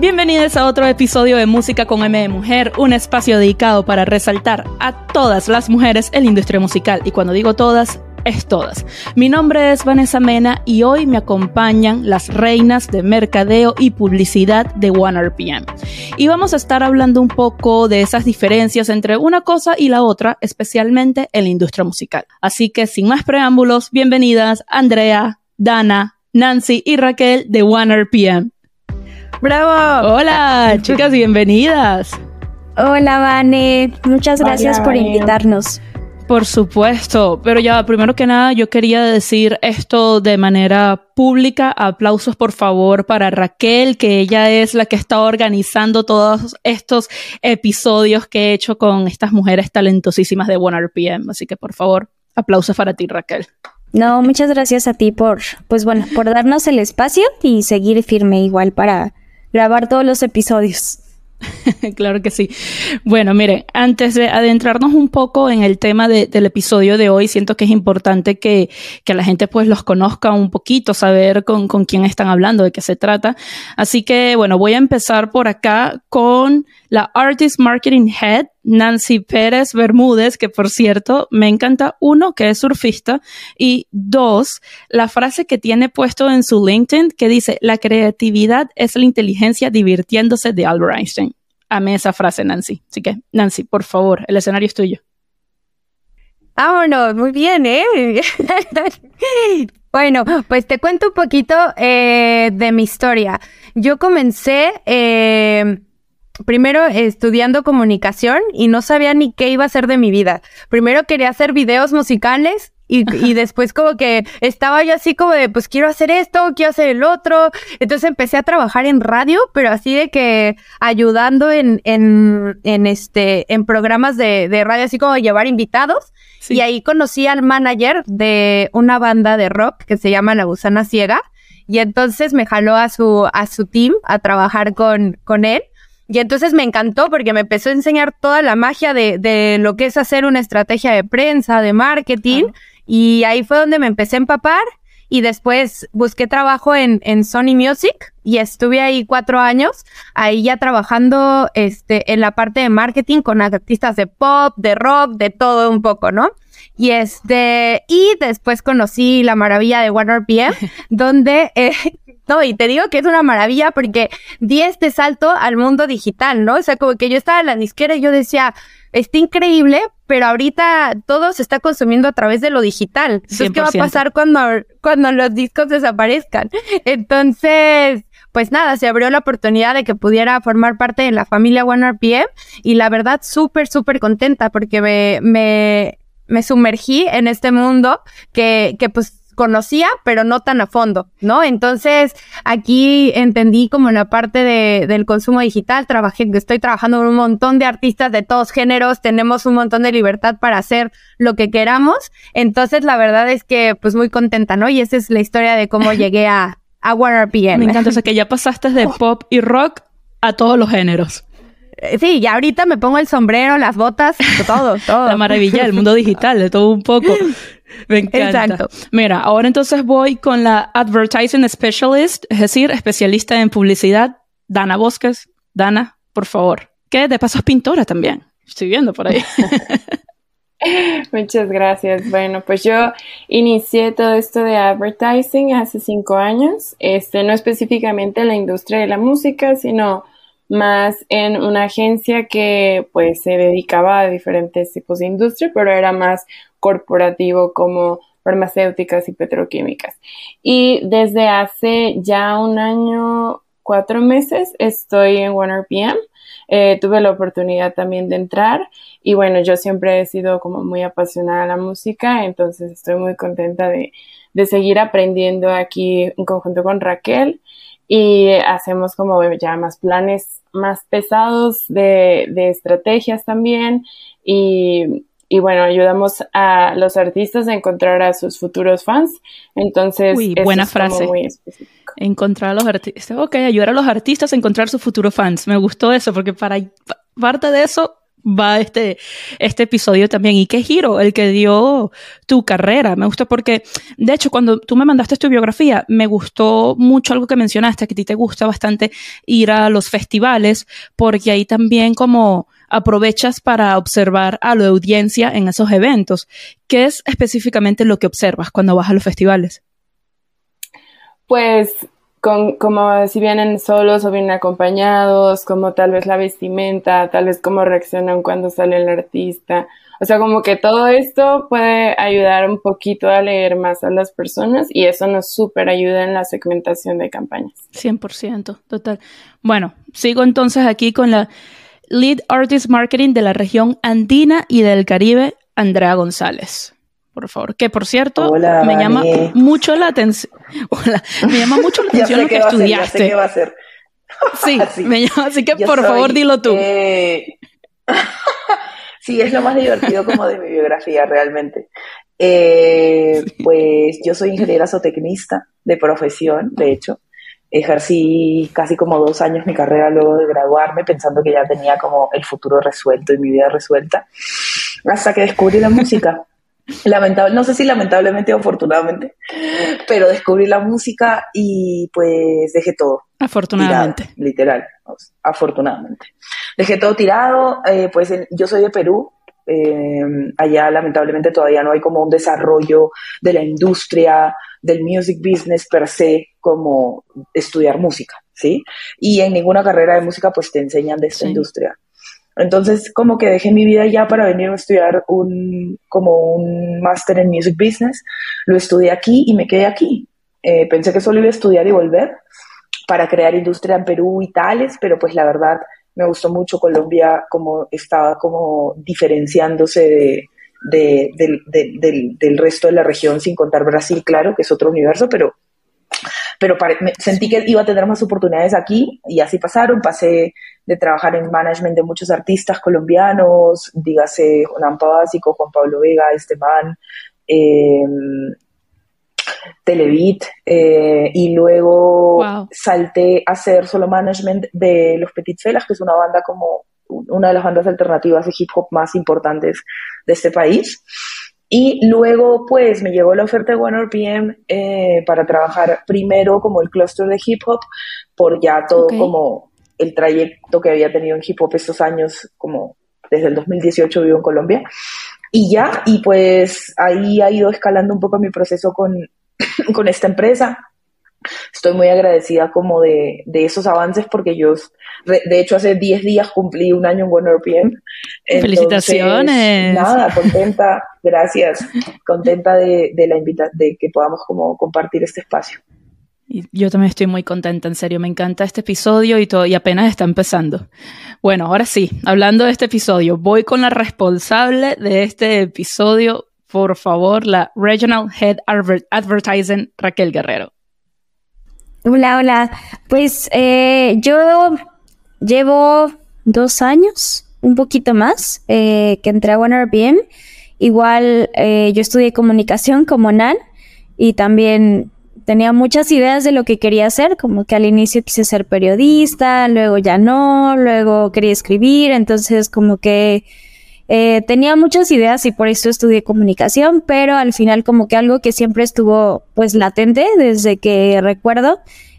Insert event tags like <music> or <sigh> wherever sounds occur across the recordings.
Bienvenidos a otro episodio de Música con M de Mujer, un espacio dedicado para resaltar a todas las mujeres en la industria musical. Y cuando digo todas, es todas. Mi nombre es Vanessa Mena y hoy me acompañan las reinas de mercadeo y publicidad de OneRPM. Y vamos a estar hablando un poco de esas diferencias entre una cosa y la otra, especialmente en la industria musical. Así que sin más preámbulos, bienvenidas Andrea, Dana, Nancy y Raquel de OneRPM. ¡Bravo! Hola, chicas, bienvenidas. Hola, Vane. Muchas gracias por invitarnos. Por supuesto, pero ya primero que nada yo quería decir esto de manera pública. Aplausos por favor para Raquel, que ella es la que está organizando todos estos episodios que he hecho con estas mujeres talentosísimas de OneRPM. Así que por favor, aplausos para ti Raquel. No, muchas gracias a ti por, pues bueno, por darnos el espacio y seguir firme igual para grabar todos los episodios. <laughs> claro que sí. Bueno, miren, antes de adentrarnos un poco en el tema del episodio de hoy, siento que es importante que, que, la gente pues los conozca un poquito, saber con, con quién están hablando, de qué se trata. Así que, bueno, voy a empezar por acá con la Artist Marketing Head, Nancy Pérez Bermúdez, que por cierto me encanta, uno, que es surfista, y dos, la frase que tiene puesto en su LinkedIn que dice, la creatividad es la inteligencia divirtiéndose de Albert Einstein. Amé esa frase, Nancy. Así que, Nancy, por favor, el escenario es tuyo. Vámonos, muy bien, ¿eh? <laughs> bueno, pues te cuento un poquito eh, de mi historia. Yo comencé... Eh, primero estudiando comunicación y no sabía ni qué iba a hacer de mi vida. Primero quería hacer videos musicales y, y, después como que estaba yo así como de, pues quiero hacer esto, quiero hacer el otro. Entonces empecé a trabajar en radio, pero así de que ayudando en, en, en este, en programas de, de radio, así como llevar invitados. Y ahí conocí al manager de una banda de rock que se llama La Gusana Ciega. Y entonces me jaló a su, a su team a trabajar con, con él. Y entonces me encantó porque me empezó a enseñar toda la magia de, de lo que es hacer una estrategia de prensa, de marketing. Y ahí fue donde me empecé a empapar. Y después busqué trabajo en, en Sony Music y estuve ahí cuatro años, ahí ya trabajando este, en la parte de marketing con artistas de pop, de rock, de todo un poco, ¿no? Y este, y después conocí la maravilla de OneRPM, <laughs> donde eh, <laughs> no, y te digo que es una maravilla porque di este salto al mundo digital, ¿no? O sea, como que yo estaba en la disquera y yo decía, está increíble, pero ahorita todo se está consumiendo a través de lo digital. Entonces, ¿qué va a pasar cuando, cuando los discos desaparezcan? <laughs> Entonces, pues nada, se abrió la oportunidad de que pudiera formar parte de la familia OneRPM y la verdad súper, súper contenta porque me, me, me sumergí en este mundo que, que pues conocía, pero no tan a fondo, ¿no? Entonces, aquí entendí como en la parte de, del consumo digital, trabajé, estoy trabajando con un montón de artistas de todos géneros, tenemos un montón de libertad para hacer lo que queramos. Entonces, la verdad es que, pues, muy contenta, ¿no? Y esa es la historia de cómo <laughs> llegué a, a RPM. Me encanta, o sea, que ya pasaste de <laughs> pop y rock a todos los géneros. Sí, ya ahorita me pongo el sombrero, las botas, todo, <laughs> todo. La maravilla del mundo digital, de todo un poco. Me encanta. Exacto. Mira, ahora entonces voy con la Advertising Specialist, es decir, especialista en publicidad, Dana Bosques. Dana, por favor. Que de paso es pintora también. Estoy viendo por ahí. <laughs> Muchas gracias. Bueno, pues yo inicié todo esto de advertising hace cinco años. Este, no específicamente en la industria de la música, sino más en una agencia que pues se dedicaba a diferentes tipos de industria, pero era más corporativo como farmacéuticas y petroquímicas. Y desde hace ya un año, cuatro meses, estoy en OneRPM. Eh, tuve la oportunidad también de entrar y bueno, yo siempre he sido como muy apasionada a la música, entonces estoy muy contenta de, de seguir aprendiendo aquí en conjunto con Raquel y hacemos como ya más planes más pesados de, de estrategias también y, y, bueno, ayudamos a los artistas a encontrar a sus futuros fans. Entonces, Uy, buena frase. Muy específico. Encontrar a los artistas. Ok, ayudar a los artistas a encontrar sus futuros fans. Me gustó eso porque para parte de eso va este, este episodio también. ¿Y qué giro el que dio tu carrera? Me gusta porque, de hecho, cuando tú me mandaste tu biografía, me gustó mucho algo que mencionaste, que a ti te gusta bastante ir a los festivales, porque ahí también como aprovechas para observar a la audiencia en esos eventos. ¿Qué es específicamente lo que observas cuando vas a los festivales? Pues con, como si vienen solos o vienen acompañados, como tal vez la vestimenta, tal vez cómo reaccionan cuando sale el artista. O sea, como que todo esto puede ayudar un poquito a leer más a las personas y eso nos súper ayuda en la segmentación de campañas. 100%, total. Bueno, sigo entonces aquí con la Lead Artist Marketing de la región andina y del Caribe, Andrea González por favor. Que por cierto, <laughs> me llama mucho la <laughs> atención. me llama mucho la atención lo que estudiaste. qué va a ser. <laughs> Sí, me llama, así que por favor dilo tú. Eh, sí, es lo más divertido como de mi biografía realmente. Eh, pues yo soy ingeniera zootecnista de profesión, de hecho. Ejercí casi como dos años mi carrera luego de graduarme pensando que ya tenía como el futuro resuelto y mi vida resuelta, hasta que descubrí la música. Lamentable, no sé si lamentablemente o afortunadamente, pero descubrí la música y pues dejé todo. Afortunadamente. literal, afortunadamente. Dejé todo tirado, eh, pues yo soy de Perú, eh, allá lamentablemente todavía no hay como un desarrollo de la industria, del music business per se, como estudiar música, ¿sí? Y en ninguna carrera de música pues te enseñan de esta industria. Entonces, como que dejé mi vida ya para venir a estudiar un, como un máster en Music Business. Lo estudié aquí y me quedé aquí. Eh, pensé que solo iba a estudiar y volver para crear industria en Perú y tales, pero pues la verdad me gustó mucho Colombia como estaba como diferenciándose de, del, del resto de la región, sin contar Brasil, claro, que es otro universo, pero pero sentí que iba a tener más oportunidades aquí y así pasaron. Pasé de trabajar en management de muchos artistas colombianos, dígase Juan Básico, Juan Pablo Vega, Esteban, eh, Televit, eh, y luego salté a hacer solo management de Los Petit Felas, que es una banda como una de las bandas alternativas de hip hop más importantes de este país. Y luego, pues, me llegó la oferta de OneRPM eh, para trabajar primero como el clúster de hip hop, por ya todo como el trayecto que había tenido en hip hop estos años, como desde el 2018 vivo en Colombia. Y ya, y pues ahí ha ido escalando un poco mi proceso con, <coughs> con esta empresa estoy muy agradecida como de, esos avances porque yo, de hecho, hace 10 días cumplí un año en OneRPM. Felicitaciones. Nada, contenta, gracias, contenta de, la invita de que podamos como compartir este espacio. Yo también estoy muy contenta, en serio, me encanta este episodio y, todo, y apenas está empezando. Bueno, ahora sí, hablando de este episodio, voy con la responsable de este episodio, por favor, la Regional Head Advertising, Raquel Guerrero. Hola, hola. Pues eh, yo llevo dos años, un poquito más, eh, que entré a OneRPM. Igual eh, yo estudié comunicación como NAN y también tenía muchas ideas de lo que quería hacer, como que al inicio quise ser periodista, luego ya no, luego quería escribir, entonces como que eh, tenía muchas ideas y por eso estudié comunicación, pero al final como que algo que siempre estuvo pues latente desde que recuerdo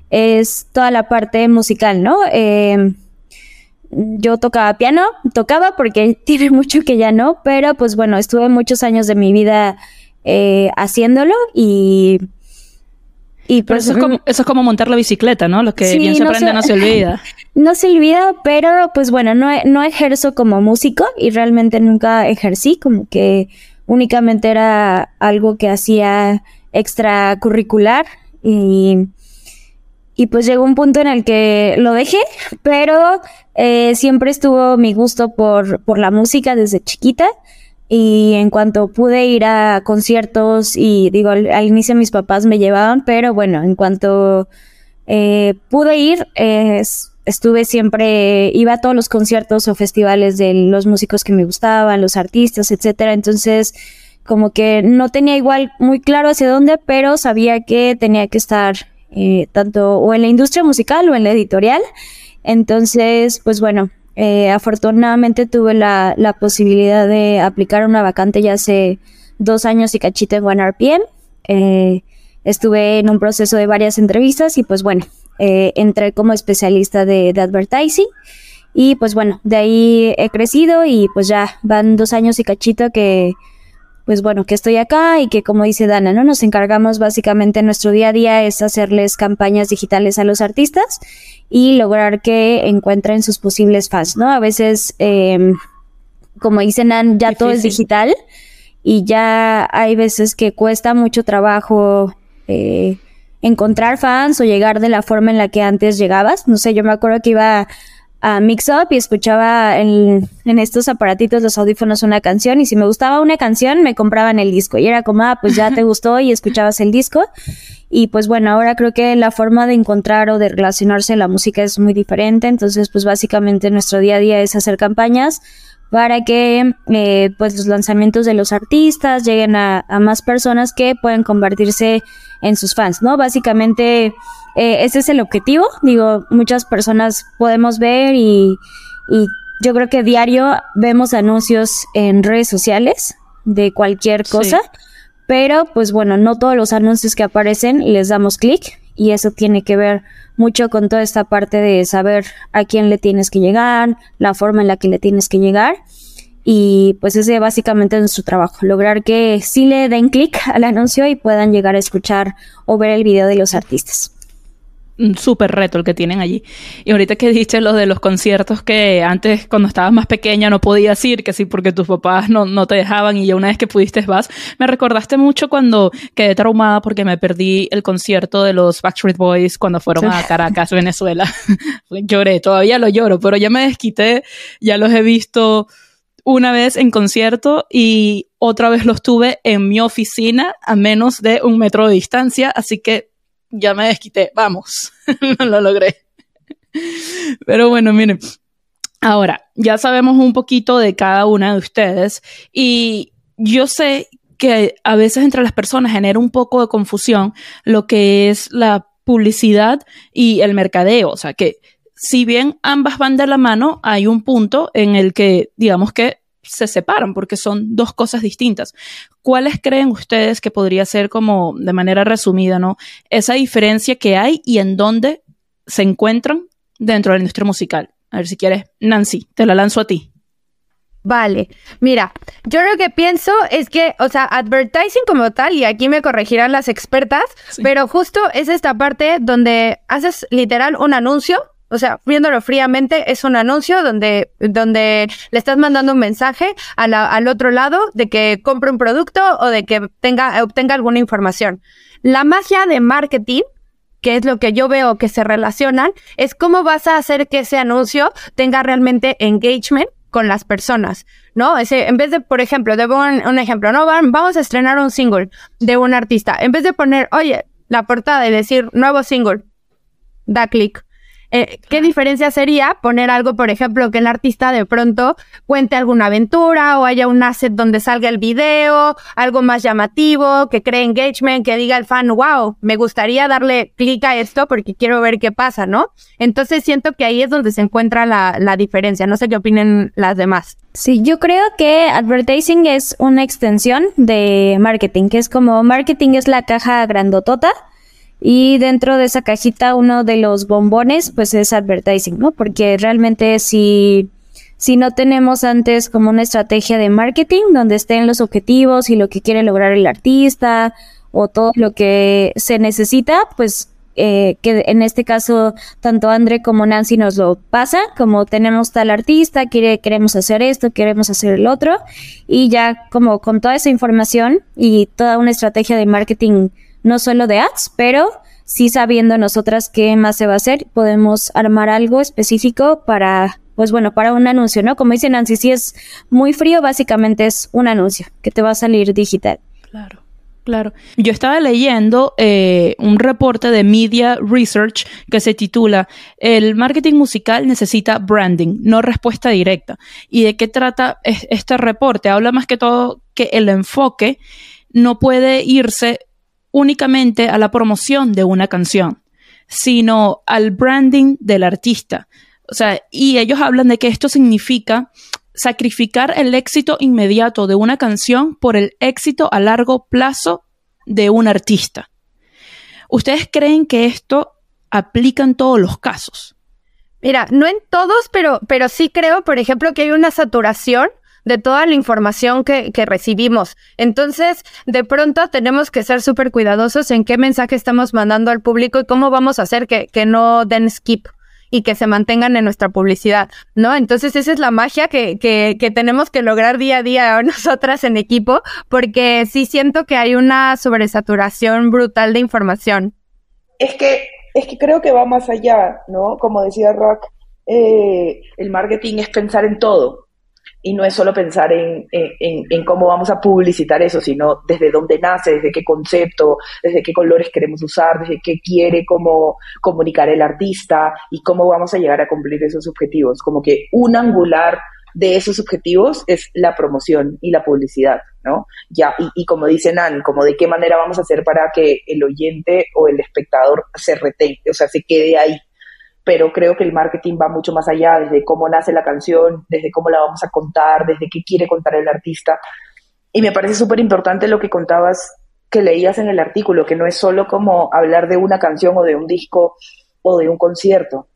es toda la parte musical, ¿no? Eh, yo tocaba piano, tocaba porque <laughs> tiene mucho que ya no, pero pues bueno, estuve muchos años de mi vida eh, haciéndolo y y pues, eso, es como, eso es como montar la bicicleta, ¿no? Lo que bien se aprende no se olvida. <laughs> No se olvida, pero pues bueno, no, no ejerzo como músico y realmente nunca ejercí, como que únicamente era algo que hacía extracurricular y, y pues llegó un punto en el que lo dejé, pero eh, siempre estuvo mi gusto por, por la música desde chiquita y en cuanto pude ir a conciertos y digo, al, inicio mis papás me llevaban, pero bueno, en cuanto eh, pude ir, estuve siempre, iba a todos los conciertos o festivales de los músicos que me gustaban, los artistas, etcétera, entonces como que no tenía igual muy claro hacia dónde, pero sabía que tenía que estar eh, tanto o en la industria musical o en la editorial. Entonces, pues bueno, Eh, afortunadamente tuve la, la, posibilidad de aplicar una vacante ya hace dos años y cachito en OneRPM. Eh, estuve en un proceso de varias entrevistas y pues bueno, eh, entré como especialista de, de, advertising y pues bueno, de ahí he crecido y pues ya van dos años y cachito que pues bueno, que estoy acá y que como dice Dana, ¿no? Nos encargamos básicamente nuestro día a día es hacerles campañas digitales a los artistas y lograr que encuentren sus posibles fans, ¿no? A veces, eh, como dicen, ya todo es digital y ya hay veces que cuesta mucho trabajo eh, encontrar fans o llegar de la forma en la que antes llegabas. No sé, yo me acuerdo que iba a Mix Up y escuchaba en, en, estos aparatitos, los audífonos, una canción y si me gustaba una canción me compraban el disco y era como, ah, pues ya te <laughs> gustó y escuchabas el disco. Y pues bueno, ahora creo que la forma de encontrar o de relacionarse la música es muy diferente, entonces pues básicamente nuestro día a día es hacer campañas para que eh, pues los lanzamientos de los artistas lleguen a, a más personas que pueden convertirse en sus fans, ¿no? Básicamente eh, ese es el objetivo. Digo, muchas personas podemos ver y, y yo creo que diario vemos anuncios en redes sociales de cualquier cosa, pero pues bueno, no todos los anuncios que aparecen les damos clic y eso tiene que ver mucho con toda esta parte de saber a quién le tienes que llegar, la forma en la que le tienes que llegar. Y pues ese básicamente es su trabajo, lograr que sí le den clic al anuncio y puedan llegar a escuchar o ver el video de los artistas un súper reto el que tienen allí. Y ahorita que dijiste lo de los conciertos que antes cuando estabas más pequeña no podías ir, que sí porque tus papás no, no te dejaban y ya una vez que pudiste vas, me recordaste mucho cuando quedé traumada porque me perdí el concierto de los Backstreet Boys cuando fueron a Caracas, <laughs> Venezuela. <laughs> Lloré, todavía lo lloro, pero ya me desquité, ya los he visto una vez en concierto y otra vez los tuve en mi oficina a menos de un metro de distancia, así que ya me desquité, vamos, <laughs> no lo logré. Pero bueno, miren, ahora ya sabemos un poquito de cada una de ustedes y yo sé que a veces entre las personas genera un poco de confusión lo que es la publicidad y el mercadeo, o sea que si bien ambas van de la mano, hay un punto en el que digamos que se separan porque son dos cosas distintas. ¿Cuáles creen ustedes que podría ser como de manera resumida, ¿no? Esa diferencia que hay y en dónde se encuentran dentro de la industria musical. A ver si quieres, Nancy, te la lanzo a ti. Vale, mira, yo lo que pienso es que, o sea, advertising como tal, y aquí me corregirán las expertas, pero justo es esta parte donde haces literal un anuncio o sea, viéndolo fríamente, es un anuncio donde, donde le estás mandando un mensaje al otro lado de que compre un producto o de que tenga, obtenga alguna información. La magia de marketing, que es lo que yo veo que se relacionan, es cómo vas a hacer que ese anuncio tenga realmente engagement con las personas, ¿no? Ese, en vez de, por ejemplo, debo un, un ejemplo, ¿no? Vamos a estrenar un single de un artista. En vez de poner, oye, la portada y decir nuevo single, da clic eh, ¿Qué diferencia sería poner algo, por ejemplo, que el artista de pronto cuente alguna aventura o haya un asset donde salga el video, algo más llamativo, que cree engagement, que diga el fan, wow, me gustaría darle clic a esto porque quiero ver qué pasa, ¿no? Entonces siento que ahí es donde se encuentra la, la diferencia. No sé qué opinen las demás. Sí, yo creo que advertising es una extensión de marketing, que es como marketing es la caja grandotota y dentro de esa cajita uno de los bombones pues es advertising, ¿no? Porque realmente si, si no tenemos antes como una estrategia de marketing donde estén los objetivos y lo que quiere lograr el artista o todo lo que se necesita, pues eh, que en este caso tanto André como Nancy nos lo pasa, como tenemos tal artista, quiere, queremos hacer esto, queremos hacer el otro, y ya como con toda esa información y toda una estrategia de marketing no solo de ads, pero sí sabiendo nosotras qué más se va a hacer, podemos armar algo específico para, pues bueno, para un anuncio, ¿no? Como dice Nancy, si es muy frío, básicamente es un anuncio que te va a salir digital. Claro. Claro. Yo estaba leyendo eh, un reporte de Media Research que se titula El marketing musical necesita branding, no respuesta directa. ¿Y de qué trata este reporte? Habla más que todo que el enfoque no puede irse únicamente a la promoción de una canción, sino al branding del artista. O sea, y ellos hablan de que esto significa sacrificar el éxito inmediato de una canción por el éxito a largo plazo de un artista. ¿Ustedes creen que esto aplica en todos los casos? Mira, no en todos, pero, pero sí creo, por ejemplo, que hay una saturación de toda la información que, que recibimos. Entonces, de pronto tenemos que ser súper cuidadosos en qué mensaje estamos mandando al público y cómo vamos a hacer que, que no den skip y que se mantengan en nuestra publicidad, ¿no? Entonces esa es la magia que, que, que, tenemos que lograr día a día <laughs> nosotras en equipo, porque sí siento que hay una sobresaturación brutal de información. Es que, es que creo que va más allá, ¿no? Como decía Rock, eh, el marketing es pensar en todo y no es solo pensar en, en, en, cómo vamos a publicitar eso, sino desde dónde nace, desde qué concepto, desde qué colores queremos usar, desde qué quiere cómo comunicar el artista y cómo vamos a llegar a cumplir esos objetivos. Como que un angular de esos objetivos es la promoción y la publicidad, ¿no? Ya, y, y como dice Nan, como de qué manera vamos a hacer para que el oyente o el espectador se retenga, o sea, se quede ahí, pero creo que el marketing va mucho más allá, desde cómo nace la canción, desde cómo la vamos a contar, desde qué quiere contar el artista. Y me parece súper importante lo que contabas, que leías en el artículo, que no es solo como hablar de una canción o de un disco o de un concierto,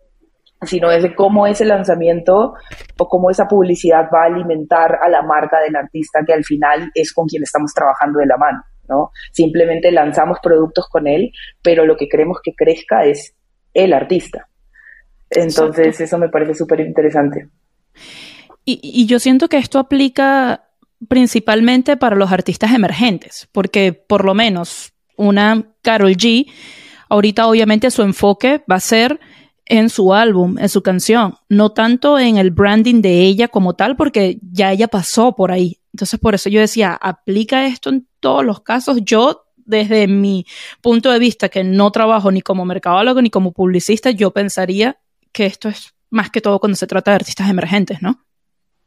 sino es de cómo ese lanzamiento o cómo esa publicidad va a alimentar a la marca del artista, que al final es con quien estamos trabajando de la mano. ¿no? Simplemente lanzamos productos con él, pero lo que queremos que crezca es el artista. Entonces, eso me parece súper interesante. Y, y, yo siento que esto aplica principalmente para los artistas emergentes, porque por lo menos una Carol G, ahorita obviamente su enfoque va a ser en su álbum, en su canción, no tanto en el branding de ella como tal, porque ya ella pasó por ahí. Entonces, por eso yo decía, aplica esto en todos los casos. Yo desde mi punto de vista, que no trabajo ni como mercadólogo ni como publicista, yo pensaría que esto es más que todo cuando se trata de artistas emergentes, ¿no?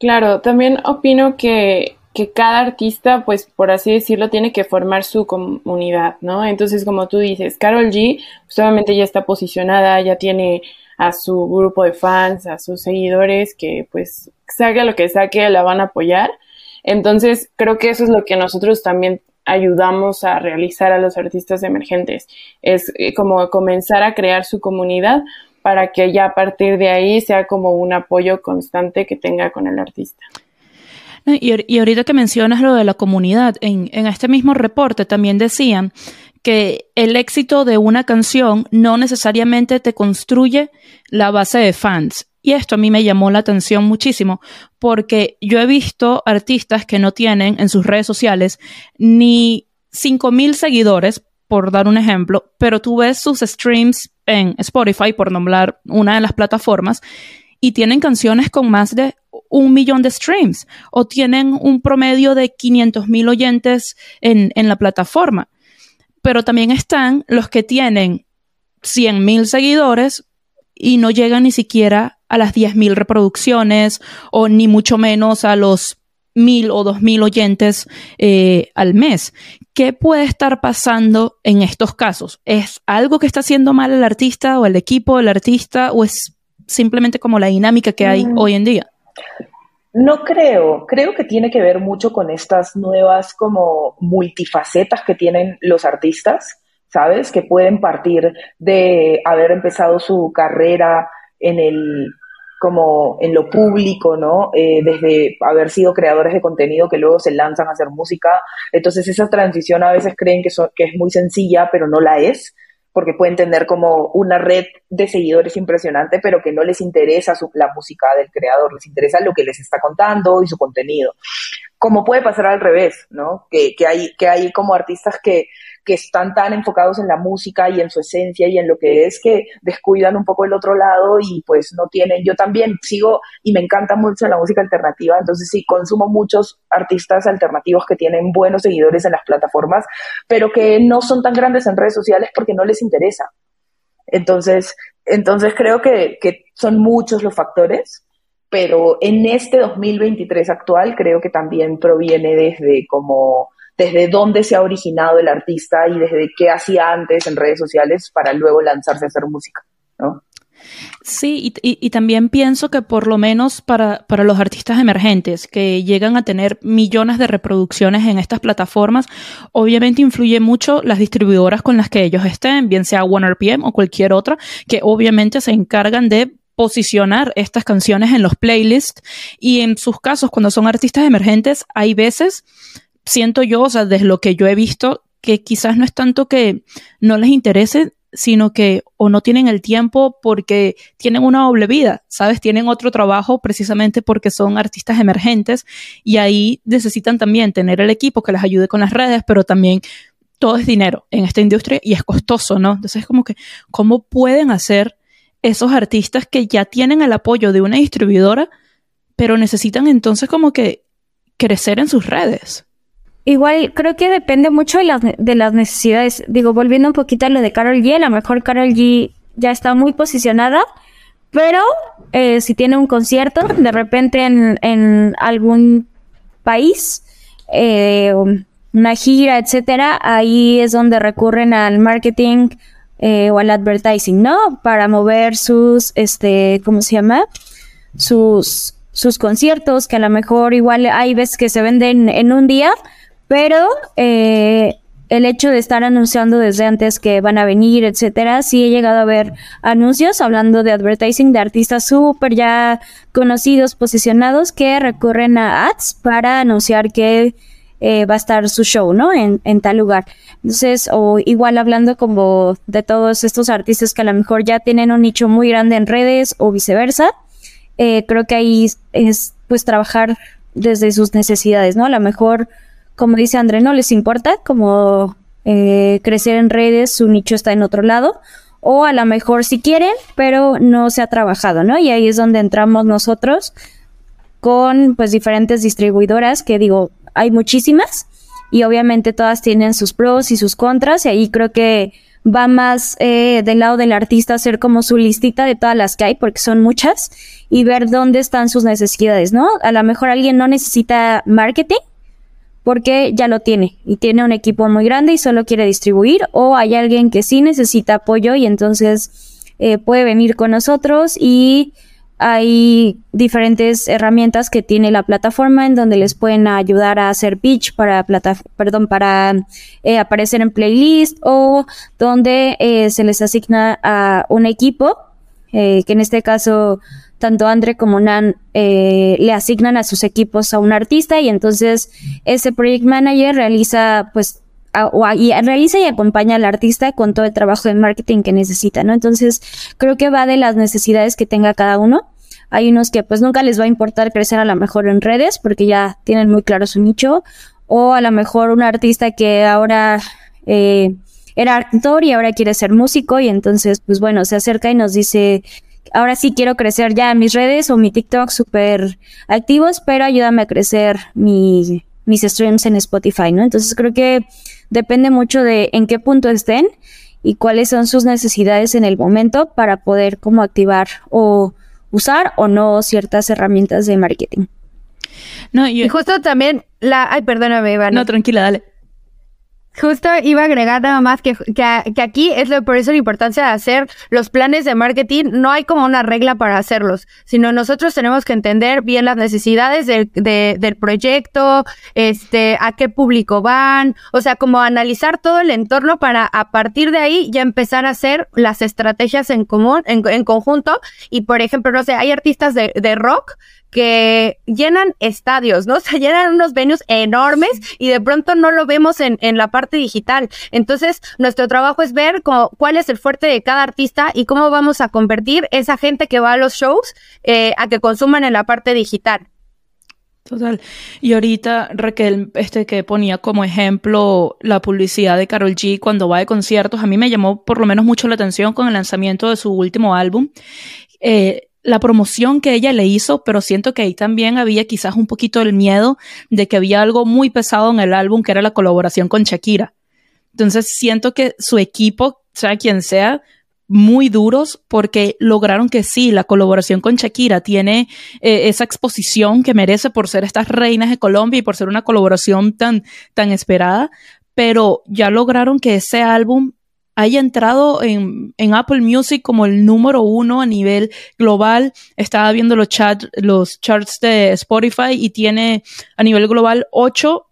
Claro, también opino que, que cada artista, pues por así decirlo, tiene que formar su comunidad, ¿no? Entonces, como tú dices, Carol G, pues ya está posicionada, ya tiene a su grupo de fans, a sus seguidores, que pues saque lo que saque, la van a apoyar. Entonces, creo que eso es lo que nosotros también ayudamos a realizar a los artistas emergentes. Es eh, como comenzar a crear su comunidad para que ya a partir de ahí sea como un apoyo constante que tenga con el artista. Y, ahorita que mencionas lo de la comunidad, en, en este mismo reporte también decían que el éxito de una canción no necesariamente te construye la base de fans. Y esto a mí me llamó la atención muchísimo porque yo he visto artistas que no tienen en sus redes sociales ni 5.000 seguidores, por dar un ejemplo, pero tú ves sus streams en Spotify, por nombrar una de las plataformas, y tienen canciones con más de un millón de streams o tienen un promedio de 500 mil oyentes en, en, la plataforma. Pero también están los que tienen 100 mil seguidores y no llegan ni siquiera a las 10 mil reproducciones o ni mucho menos a los mil o dos mil oyentes eh, al mes. ¿Qué puede estar pasando en estos casos? ¿Es algo que está haciendo mal el artista o el equipo del artista o es simplemente como la dinámica que hay mm. hoy en día? No creo, creo que tiene que ver mucho con estas nuevas como multifacetas que tienen los artistas, ¿sabes? Que pueden partir de haber empezado su carrera en el como en lo público, ¿no? Eh, desde haber sido creadores de contenido que luego se lanzan a hacer música. Entonces esa transición a veces creen que, es muy sencilla, pero no la es, porque pueden tener como una red de seguidores impresionante, pero que no les interesa la música del creador, les interesa lo que les está contando y su contenido. Como puede pasar al revés, ¿no? Que, hay, que hay como artistas que que están tan enfocados en la música y en su esencia y en lo que es que descuidan un poco el otro lado y pues no tienen, yo también sigo y me encanta mucho la música alternativa, entonces sí, consumo muchos artistas alternativos que tienen buenos seguidores en las plataformas, pero que no son tan grandes en redes sociales porque no les interesa. Entonces, entonces creo que, que son muchos los factores, pero en este 2023 actual creo que también proviene desde como desde dónde se ha originado el artista y desde qué hacía antes en redes sociales para luego lanzarse a hacer música, ¿no? Sí, y, también pienso que por lo menos para, para, los artistas emergentes que llegan a tener millones de reproducciones en estas plataformas, obviamente influye mucho las distribuidoras con las que ellos estén, bien sea OneRPM o cualquier otra, que obviamente se encargan de posicionar estas canciones en los playlists y en sus casos cuando son artistas emergentes hay veces siento yo, o sea, desde lo que yo he visto que quizás no es tanto que no les interese, sino que o no tienen el tiempo porque tienen una doble vida, ¿sabes? Tienen otro trabajo precisamente porque son artistas emergentes y ahí necesitan también tener el equipo que les ayude con las redes, pero también todo es dinero en esta industria y es costoso, ¿no? Entonces es como que, ¿cómo pueden hacer esos artistas que ya tienen el apoyo de una distribuidora, pero necesitan entonces como que crecer en sus redes? Igual creo que depende mucho de las, de las necesidades. Digo, volviendo un poquito a lo de Carol G, a lo mejor Carol G ya está muy posicionada, pero eh, si tiene un concierto, de repente en, en algún país, eh, una gira, etcétera, ahí es donde recurren al marketing eh, o al advertising, ¿no? Para mover sus, este, ¿cómo se llama? Sus, sus conciertos, que a lo mejor igual hay veces que se venden en un día, pero eh, el hecho de estar anunciando desde antes que van a venir, etcétera, sí he llegado a ver anuncios hablando de advertising de artistas súper ya conocidos, posicionados, que recurren a ads para anunciar que eh, va a estar su show, ¿no? En, en tal lugar. Entonces, o igual hablando como de todos estos artistas que a lo mejor ya tienen un nicho muy grande en redes o viceversa, eh, creo que ahí es pues trabajar desde sus necesidades, ¿no? A lo mejor como dice André, no les importa como eh, crecer en redes, su nicho está en otro lado, o a lo mejor si quieren, pero no se ha trabajado, ¿no? Y ahí es donde entramos nosotros con pues diferentes distribuidoras, que digo, hay muchísimas, y obviamente todas tienen sus pros y sus contras, y ahí creo que va más eh, del lado del artista hacer como su listita de todas las que hay, porque son muchas, y ver dónde están sus necesidades, ¿no? A lo mejor alguien no necesita marketing, porque ya lo tiene y tiene un equipo muy grande y solo quiere distribuir o hay alguien que sí necesita apoyo y entonces eh, puede venir con nosotros y hay diferentes herramientas que tiene la plataforma en donde les pueden ayudar a hacer pitch para plata perdón para eh, aparecer en playlist o donde eh, se les asigna a un equipo que en este caso tanto Andre como Nan eh, le asignan a sus equipos a un artista y entonces ese project manager realiza pues o, y realiza y acompaña al artista con todo el trabajo de marketing que necesita, ¿no? Entonces creo que va de las necesidades que tenga cada uno. Hay unos que pues nunca les va a importar crecer a lo mejor en redes porque ya tienen muy claro su nicho o a lo mejor un artista que ahora eh, era actor y ahora quiere ser músico y entonces pues bueno se acerca y nos dice ahora sí quiero crecer ya mis redes o mi TikTok súper activos, pero ayúdame a crecer mi, mis streams en Spotify, ¿no? Entonces creo que depende mucho de en qué punto estén y cuáles son sus necesidades en el momento para poder como activar o usar o no ciertas herramientas de marketing. No, y justo también la, ay, perdóname, Iván. No, tranquila, dale. Justo iba a agregar nada más que, que, aquí es lo, por eso la importancia de hacer los planes de marketing. No hay como una regla para hacerlos, sino nosotros tenemos que entender bien las necesidades del, proyecto, este, a qué público van, o sea, como analizar todo el entorno para a partir de ahí ya empezar a hacer las estrategias en común, en, en conjunto. Y por ejemplo, no sé, hay artistas de, de rock que llenan estadios, ¿no? <laughs> O sea, llenan unos venues enormes y de pronto no lo vemos en, en la parte digital. Entonces, nuestro trabajo es ver cuál es el fuerte de cada artista y cómo vamos a convertir esa gente que va a los shows eh, a que consuman en la parte digital. Total. Y ahorita Raquel, este que ponía como ejemplo la publicidad de Carol G cuando va de conciertos, a mí me llamó por lo menos mucho la atención con el lanzamiento de su último álbum. Eh, la promoción que ella le hizo, pero siento que ahí también había quizás un poquito el miedo de que había algo muy pesado en el álbum, que era la colaboración con Shakira. Entonces siento que su equipo, sea quien sea, muy duros porque lograron que sí, la colaboración con Shakira tiene eh, esa exposición que merece por ser estas reinas de Colombia y por ser una colaboración tan, tan esperada, pero ya lograron que ese álbum haya entrado en, Apple Music como el número uno a nivel global. Estaba viendo los, chat, los charts de Spotify y tiene a nivel global 8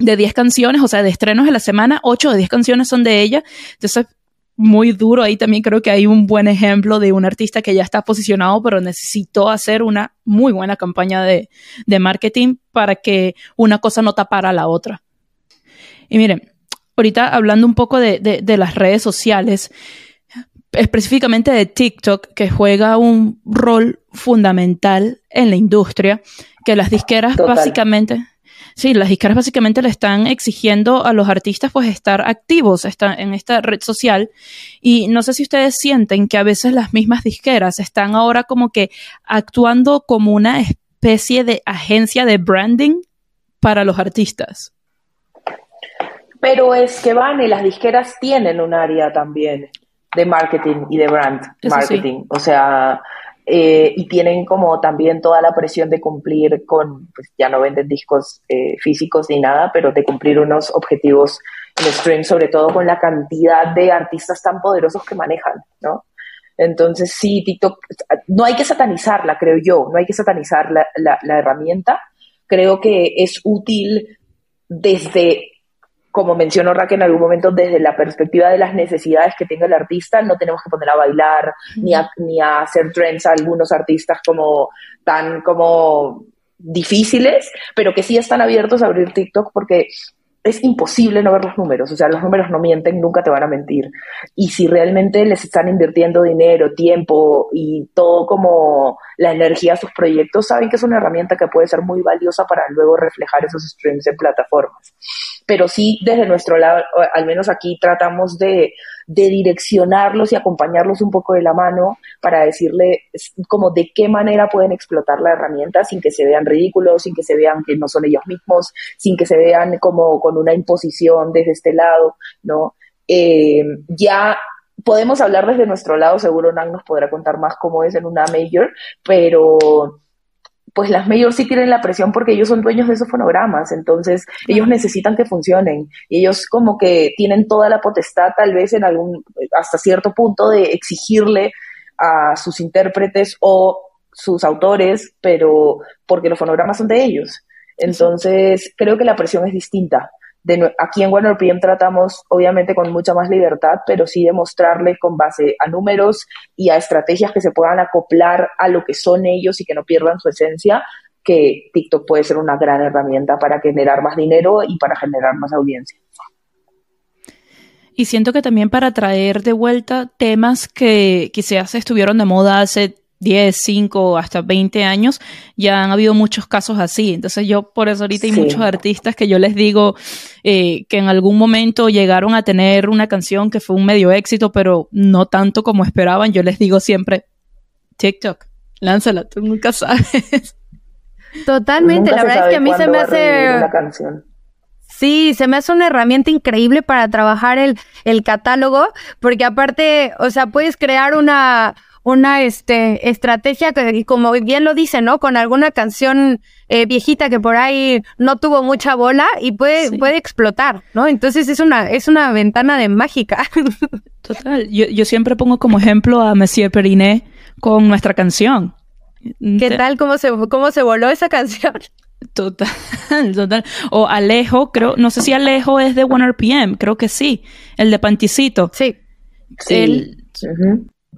de 10 canciones, o sea, de estrenos de la semana, 8 de 10 canciones son de ella. Entonces, muy duro. Ahí también creo que hay un buen ejemplo de un artista que ya está posicionado, pero necesitó hacer una muy buena campaña de, de marketing para que una cosa no tapara a la otra. Y miren, ahorita hablando un poco de, de, de las redes sociales, específicamente de TikTok, que juega un rol fundamental en la industria, que las disqueras básicamente Sí, las disqueras básicamente le están exigiendo a los artistas pues estar activos en esta red social y no sé si ustedes sienten que a veces las mismas disqueras están ahora como que actuando como una especie de agencia de branding para los artistas. Pero es que van y las disqueras tienen un área también de marketing y de brand marketing. O sea, eh, y tienen como también toda la presión de cumplir con, pues ya no venden discos eh, físicos ni nada, pero de cumplir unos objetivos en stream, sobre todo con la cantidad de artistas tan poderosos que manejan, ¿no? Entonces sí, TikTok, no hay que satanizarla, creo yo, no hay que satanizar la, la, la herramienta, creo que es útil desde como mencionó Raquel en algún momento, desde la perspectiva de las necesidades que tenga el artista, no tenemos que poner a bailar ni, a, ni a hacer trends a algunos artistas como tan como difíciles, pero que sí están abiertos a abrir TikTok porque es imposible no ver los números, o sea, los números no mienten, nunca te van a mentir. Y si realmente les están invirtiendo dinero, tiempo y todo como la energía a sus proyectos, saben que es una herramienta que puede ser muy valiosa para luego reflejar esos streams en plataformas. Pero sí, desde nuestro lado, al menos aquí tratamos de, de direccionarlos y acompañarlos un poco de la mano para decirle como de qué manera pueden explotar la herramienta sin que se vean ridículos, sin que se vean que no son ellos mismos, sin que se vean como con una imposición desde este lado, ¿no? Eh, ya podemos hablar desde nuestro lado, seguro Nang nos podrá contar más cómo es en una major, pero pues las mayors sí tienen la presión porque ellos son dueños de esos fonogramas, entonces ellos necesitan que funcionen y ellos como que tienen toda la potestad tal vez en algún, hasta cierto punto de exigirle a sus intérpretes o sus autores, pero porque los fonogramas son de ellos. Entonces creo que la presión es distinta aquí en OneRPM tratamos, obviamente, con mucha más libertad, pero sí demostrarle con base a números y a estrategias que se puedan acoplar a lo que son ellos y que no pierdan su esencia, que TikTok puede ser una gran herramienta para generar más dinero y para generar más audiencia. Y siento que también para traer de vuelta temas que quizás estuvieron de moda hace 10, 5, hasta 20 años, ya han habido muchos casos así. Entonces yo por eso ahorita hay muchos artistas que yo les digo eh, que en algún momento llegaron a tener una canción que fue un medio éxito, pero no tanto como esperaban. Yo les digo siempre, TikTok, lánzala, tú nunca sabes. Totalmente, la verdad es que a mí se me hace... Sí, se me hace una herramienta increíble para trabajar el, el catálogo, porque aparte, o sea, puedes crear una, una este, estrategia que, como bien lo dice, ¿no? Con alguna canción eh, viejita que por ahí no tuvo mucha bola y puede, puede explotar, ¿no? Entonces es una, es una ventana de mágica. <laughs> Total. Yo, yo siempre pongo como ejemplo a Monsieur Periné con nuestra canción. ¿Qué tal? ¿Cómo se, cómo se voló esa canción? Total, <laughs> total. O Alejo, creo, no sé si Alejo es de One RPM, creo que sí. El de Panticito. Sí. sí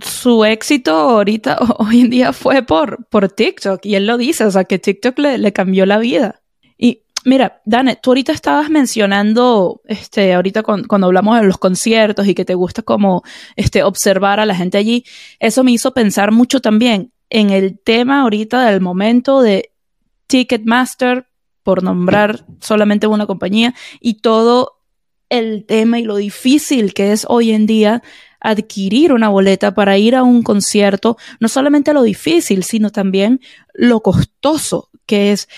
su éxito ahorita, <laughs> hoy en día fue por, por TikTok y él lo dice, o sea, que TikTok le, cambió la vida. Y mira, Dane, tú ahorita estabas mencionando, este, ahorita cuando hablamos de los conciertos y que te gusta como, este, observar a la gente allí, eso me hizo pensar mucho también en el tema ahorita del momento de Ticketmaster, por nombrar solamente una compañía, y todo el tema y lo difícil que es hoy en día adquirir una boleta para ir a un concierto, no solamente lo difícil, sino también lo costoso que es.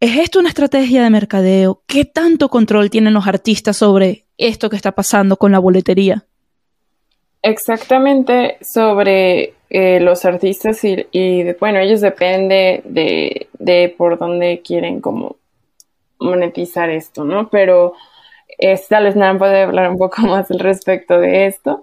¿Es esto una estrategia de mercadeo? ¿Qué tanto control tienen los artistas sobre esto que está pasando con la boletería? Exactamente sobre eh, los artistas y, bueno, ellos depende de, de por dónde quieren como monetizar esto, ¿no? Pero Esta tal vez Nan puede hablar un poco <laughs> más al respecto de esto,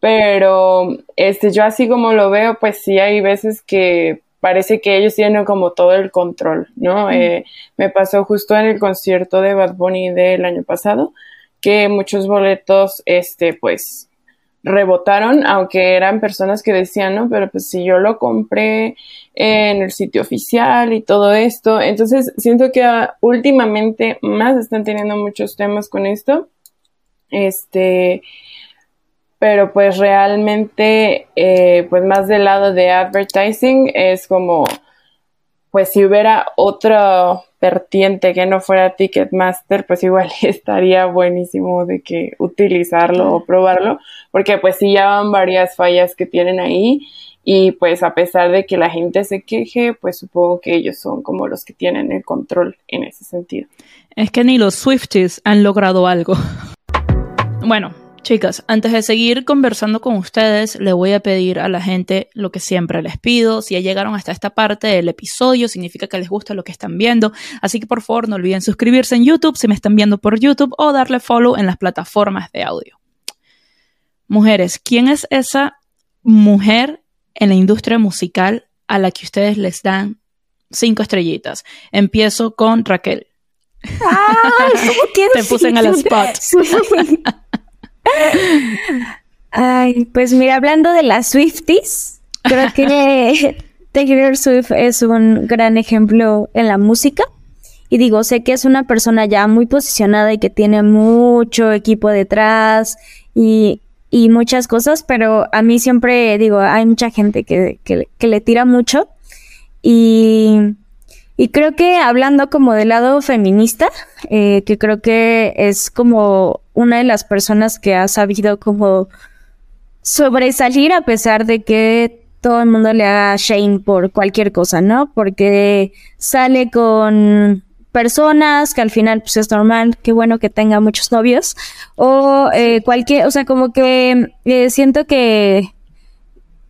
pero este, yo así como lo veo, pues sí hay veces que parece que ellos tienen como todo el control, ¿no? Eh, me pasó justo en el concierto de Bad Bunny del año pasado, que muchos boletos, este, pues, rebotaron, aunque eran personas que decían, no, pero pues si yo lo compré en el sitio oficial y todo esto, entonces siento que ah, últimamente más están teniendo muchos temas con esto, este, pero pues realmente, eh, pues más del lado de advertising es como, pues si hubiera otra vertiente que no fuera Ticketmaster, pues igual <laughs> estaría buenísimo de que utilizarlo o probarlo, porque pues sí ya van varias fallas que tienen ahí y pues a pesar de que la gente se queje, pues supongo que ellos son como los que tienen el control en ese sentido. Es que ni los Swifties han logrado algo. <laughs> Bueno, Chicas, antes de seguir conversando con ustedes, le voy a pedir a la gente lo que siempre les pido. Si ya llegaron hasta esta parte del episodio, significa que les gusta lo que están viendo. Así que por favor no olviden suscribirse en YouTube si me están viendo por YouTube o darle follow en las plataformas de audio. Mujeres, ¿quién es esa mujer en la industria musical a la que ustedes les dan cinco estrellitas? Empiezo con Raquel. Ah, <laughs> Te puse en el spot. <laughs> Ay, pues mira, hablando de las Swifties, creo que <laughs> Taylor Swift es un gran ejemplo en la música. Y digo, sé que es una persona ya muy posicionada y que tiene mucho equipo detrás y, y muchas cosas, pero a mí siempre digo, hay mucha gente que, que, que le tira mucho. Y y creo que hablando como del lado feminista, eh, que creo que es como una de las personas que ha sabido como sobresalir a pesar de que todo el mundo le haga shame por cualquier cosa, ¿no? Porque sale con personas que al final pues es normal, qué bueno que tenga muchos novios o eh, cualquier, o sea, como que eh, siento que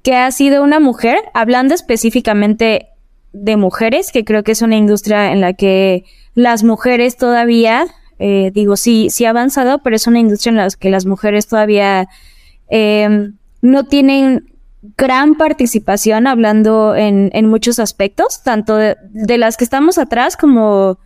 que ha sido una mujer, hablando específicamente de mujeres, que creo que es una industria en la que las mujeres todavía, eh, digo, sí, sí ha avanzado, pero es una industria en la que las mujeres todavía eh, no tienen gran participación hablando en, en muchos aspectos, tanto de, de, las que estamos atrás como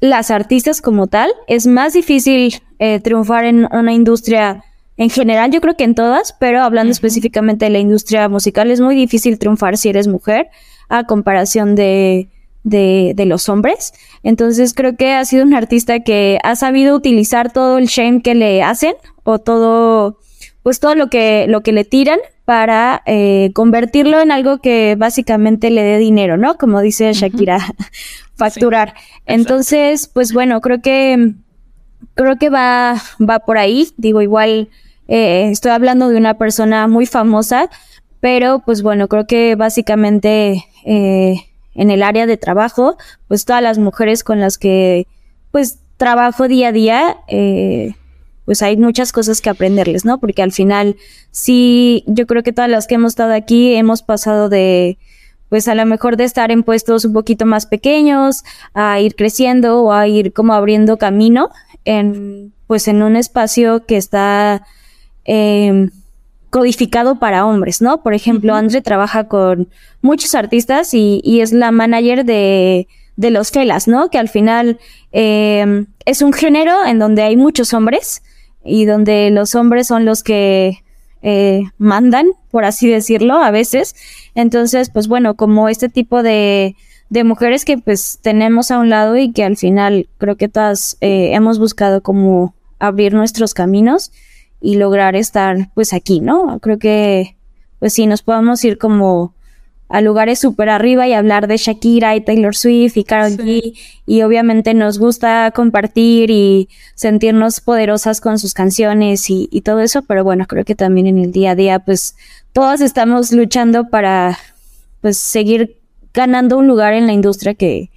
las artistas como tal. Es más difícil eh, triunfar en una industria en general, yo creo que en todas, pero hablando uh -huh. específicamente de la industria musical, es muy difícil triunfar si eres mujer a comparación de, de, de, los hombres. Entonces creo que ha sido un artista que ha sabido utilizar todo el shame que le hacen o todo, pues todo lo que, lo que le tiran para eh, convertirlo en algo que básicamente le dé dinero, ¿no? Como dice Shakira, uh <laughs> -huh. facturar. Sí, Entonces, pues bueno, creo que creo que va, va por ahí. Digo, igual eh, estoy hablando de una persona muy famosa, pero pues bueno, creo que básicamente eh, en el área de trabajo, pues todas las mujeres con las que pues trabajo día a día, eh, pues hay muchas cosas que aprenderles, ¿no? Porque al final, sí, yo creo que todas las que hemos estado aquí hemos pasado de, pues a lo mejor de estar en puestos un poquito más pequeños, a ir creciendo o a ir como abriendo camino en, pues en un espacio que está, eh, codificado para hombres, ¿no? Por ejemplo, uh -huh. Andre trabaja con muchos artistas y, y, es la manager de, de los Felas, ¿no? Que al final eh, es un género en donde hay muchos hombres y donde los hombres son los que eh, mandan, por así decirlo, a veces. Entonces, pues bueno, como este tipo de, de mujeres que pues tenemos a un lado y que al final creo que todas eh, hemos buscado como abrir nuestros caminos y lograr estar pues aquí, ¿no? Creo que pues sí, nos podemos ir como a lugares súper arriba y hablar de Shakira y Taylor Swift y Karol sí. G y obviamente nos gusta compartir y sentirnos poderosas con sus canciones y, y, todo eso, pero bueno, creo que también en el día a día pues todas estamos luchando para pues seguir ganando un lugar en la industria que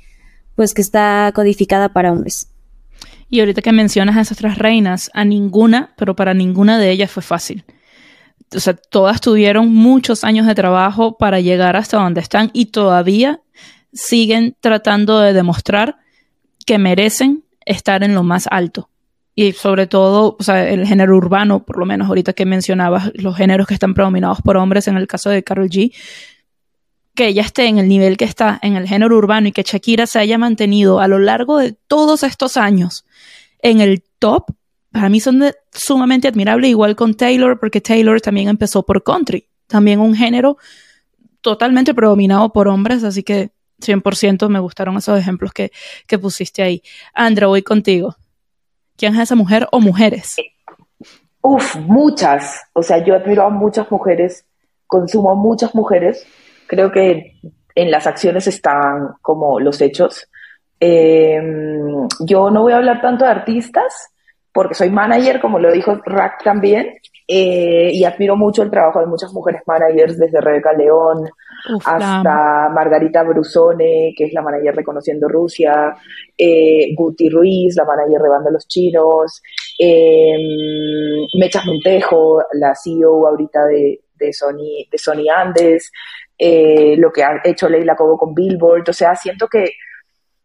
pues que está codificada para hombres. Y ahorita que mencionas a esas tres reinas, a ninguna, pero para ninguna de ellas fue fácil. O sea, todas tuvieron muchos años de trabajo para llegar hasta donde están y todavía siguen tratando de demostrar que merecen estar en lo más alto. y sobre todo, o sea, el género urbano, por lo menos ahorita que mencionabas, los géneros que están predominados por hombres, en el caso de Carol G, que ella esté en el nivel que está en el género urbano y que Shakira se haya mantenido a lo largo de todos estos años en el top, para mí son sumamente admirables, igual con Taylor, porque Taylor también empezó por country, también un género totalmente predominado por hombres, así que 100% me gustaron esos ejemplos que, que pusiste ahí. Andra, voy contigo. ¿Quién es esa mujer o mujeres? Uf, muchas. O sea, yo admiro a muchas mujeres, consumo a muchas mujeres. Creo que en las acciones están como los hechos. Em, yo no voy a hablar tanto de artistas, porque soy manager, como lo dijo Rack también, eh, y admiro mucho el trabajo de muchas mujeres managers, desde Rebeca León hasta Margarita Brusone, que es la manager de Conociendo Rusia, eh, Guti Ruiz, la manager de Banda Los Chinos, eh, Mechas Montejo, la CEO ahorita de, de, Sony, de Sony Andes, eh, lo que ha hecho Leila Cobo con Billboard, o sea, siento que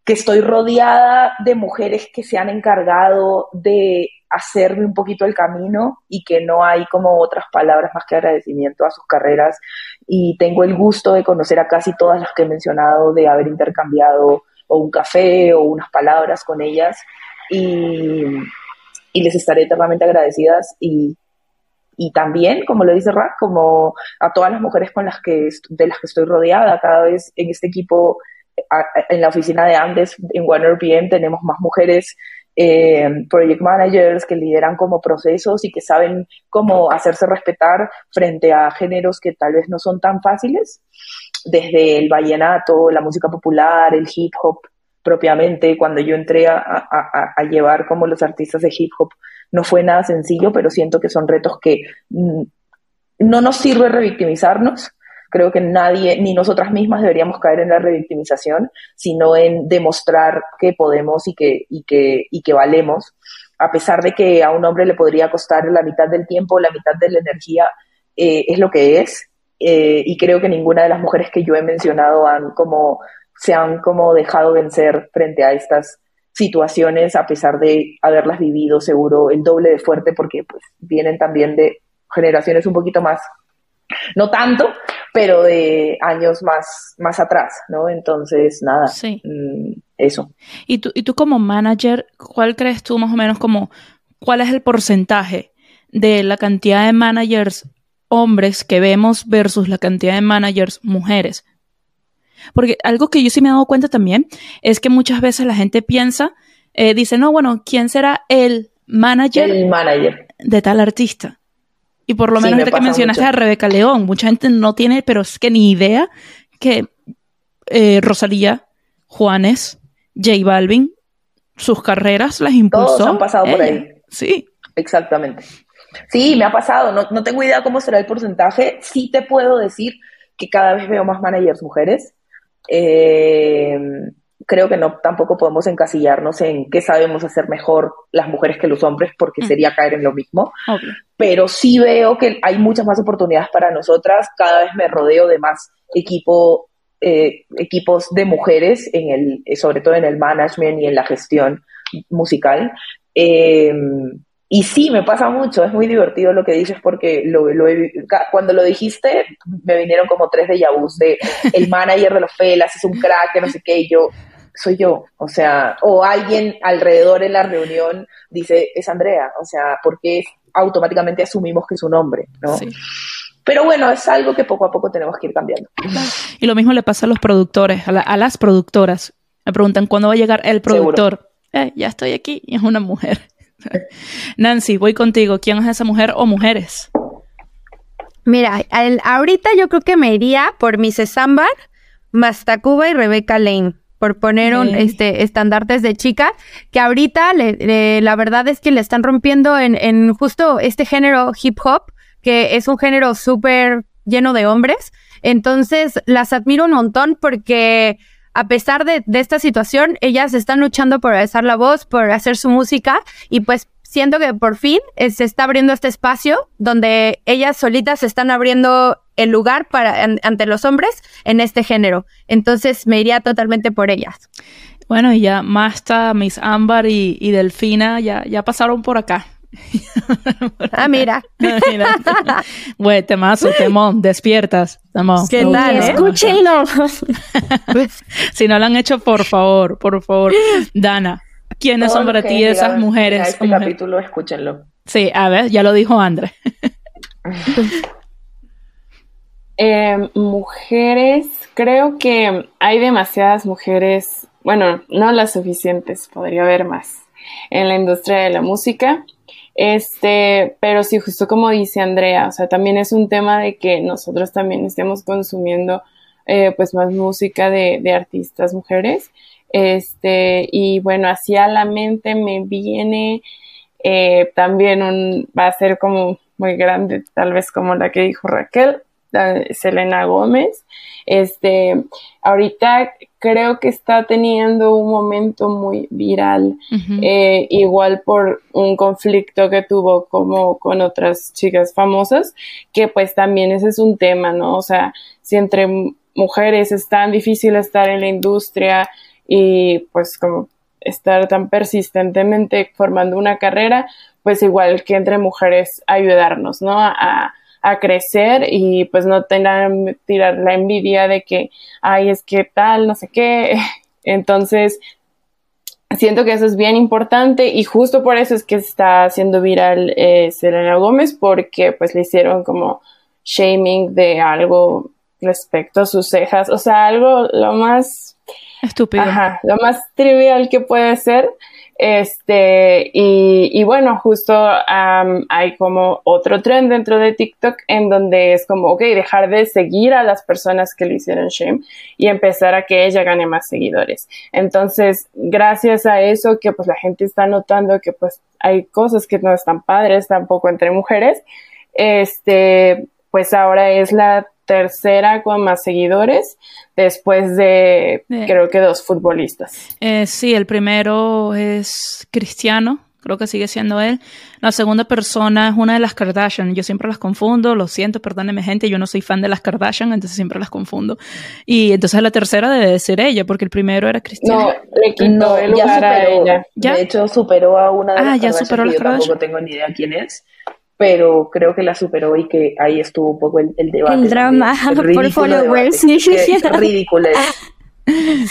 que estoy rodeada de mujeres que se han encargado de hacerme un poquito el camino y que no hay como otras palabras más que agradecimiento a sus carreras. Y tengo el gusto de conocer a casi todas las que he mencionado, de haber intercambiado un café o unas palabras con ellas. Y, les estaré eternamente agradecidas y, y también, como lo dice Rack, como a todas las mujeres con las que, de las que estoy rodeada, cada vez en este equipo en la oficina de Andes, en OneRPM, tenemos más mujeres eh, project managers que lideran como procesos y que saben cómo hacerse respetar frente a géneros que tal vez no son tan fáciles, desde el vallenato, la música popular, el hip hop propiamente. Cuando yo entré a, a llevar como los artistas de hip hop, no fue nada sencillo, pero siento que son retos que mm, no nos sirve revictimizarnos, Creo que nadie, ni nosotras mismas deberíamos caer en la revictimización, sino en demostrar que podemos y que, y que, y que valemos, a pesar de que a un hombre le podría costar la mitad del tiempo, la mitad de la energía, eh, es lo que es. Eh, y creo que ninguna de las mujeres que yo he mencionado han como, se han como dejado vencer frente a estas situaciones, a pesar de haberlas vivido seguro el doble de fuerte, porque pues vienen también de generaciones un poquito más no tanto, pero de años más, más atrás, ¿no? Entonces, nada, sí. Mm, eso. ¿Y tú, y tú como manager, ¿cuál crees tú más o menos como, cuál es el porcentaje de la cantidad de managers hombres que vemos versus la cantidad de managers mujeres? Porque algo que yo sí me he dado cuenta también es que muchas veces la gente piensa, eh, dice, no, bueno, ¿quién será el manager, el manager de tal artista? Y por lo menos que mencionaste a Rebeca León, mucha gente no tiene, pero es que ni idea que eh, Rosalía, Juanes, J Balvin, sus carreras las impulsó. Todos han pasado por ahí. Sí. Exactamente. Sí, me ha pasado. No, no tengo idea cómo será el porcentaje. Sí te puedo decir que cada vez veo más managers mujeres. Eh, creo que no tampoco podemos encasillarnos en qué sabemos hacer mejor las mujeres que los hombres porque sería caer en lo mismo. Pero sí veo que hay muchas más oportunidades para nosotras. Cada vez me rodeo de más equipo, eh, equipos de mujeres, en el, eh, sobre todo en el management y en la gestión musical. Em, y sí, me pasa mucho, es muy divertido lo que dices porque lo, lo cuando lo dijiste me vinieron como tres de vus de el manager de los Felas es un crack, que no sé qué, y yo, soy yo, o sea, o alguien alrededor en la reunión dice, es Andrea, o sea, porque automáticamente asumimos que es un hombre, ¿no? Pero bueno, es algo que poco a poco tenemos que ir cambiando. Y lo mismo le pasa a los productores, a, las productoras. Me preguntan cuándo va a llegar el productor. Eh, ya estoy aquí y <laughs> es una mujer. <laughs> Nancy, voy contigo. ¿Quién es esa mujer o mujeres? Mira, ahorita yo creo que me iría por Mrs. Ámbar, Mastacuba y Rebecca Lane por poner un este estandartes de chica, que ahorita la verdad es que le están rompiendo en, en justo este género hip hop, que es un género súper lleno de hombres. Entonces las admiro un montón porque a pesar de, de, esta situación, ellas están luchando por alzar la voz, por hacer su música y pues siento que por fin eh, se está abriendo este espacio donde ellas solitas se están abriendo el lugar para ante los hombres en este género. Entonces me iría totalmente por ellas. Bueno, y ya Masta, Miss Ámbar y, y Delfina ya, ya pasaron por acá. <laughs> ah, <laughs> mira. Güey, temazo, temón, despiertas. Temón. ¿Qué tal? Eh? Escúchenlo. <laughs> si no lo han hecho, por favor, por favor. Dana, ¿quiénes son para ti esas mujeres? Este capítulo, escúchenlo. Sí, a ver, ya lo dijo André. <laughs> eh, mujeres, creo que hay demasiadas mujeres, bueno, no las suficientes, podría haber más en la industria de la música. Este, pero sí, justo como dice Andrea, o sea, también es un tema de que nosotros también estemos consumiendo eh, pues más música de, de, artistas mujeres. Este, y bueno, así a la mente me viene eh, también un, va a ser como muy grande, tal vez como la que dijo Raquel, Selena Gómez. Este, ahorita creo que está teniendo un momento muy viral, eh, igual por un conflicto que tuvo como con otras chicas famosas, que pues también ese es un tema, ¿no? O sea, si entre mujeres es tan difícil estar en la industria y pues como estar tan persistentemente formando una carrera, pues igual que entre mujeres ayudarnos, ¿no? A, a crecer y pues no tengan tirar la envidia de que, ay, es que tal, no sé qué. <laughs> Entonces, siento que eso es bien importante y justo por eso es que está haciendo viral eh, Selena Gómez porque pues le hicieron como shaming de algo respecto a sus cejas, o sea, algo lo más estúpido, ajá, lo más trivial que puede ser este, y, y bueno, justo hay como otro trend dentro de TikTok en donde es como, ok, dejar de seguir a las personas que le hicieron shame y empezar a que ella gane más seguidores. Entonces, gracias a eso que pues la gente está notando que pues hay cosas que no están padres tampoco entre mujeres, este, pues ahora es la tercera con más seguidores después de creo que dos futbolistas. Eh, sí, el primero es Cristiano, creo que sigue siendo él. La segunda persona es una de las Kardashian. Yo siempre las confundo, lo siento, perdóneme gente, yo no soy fan de las Kardashian, entonces siempre las confundo. Y entonces la tercera debe ser ella, porque el primero era Cristiano. No, le quitó el lugar a ella. De hecho, superó a una de ah, las ya superó que yo tampoco tengo ni idea quién es pero creo que la superó y que ahí estuvo un poco el, debate. El drama <laughs> por followers. ridículo.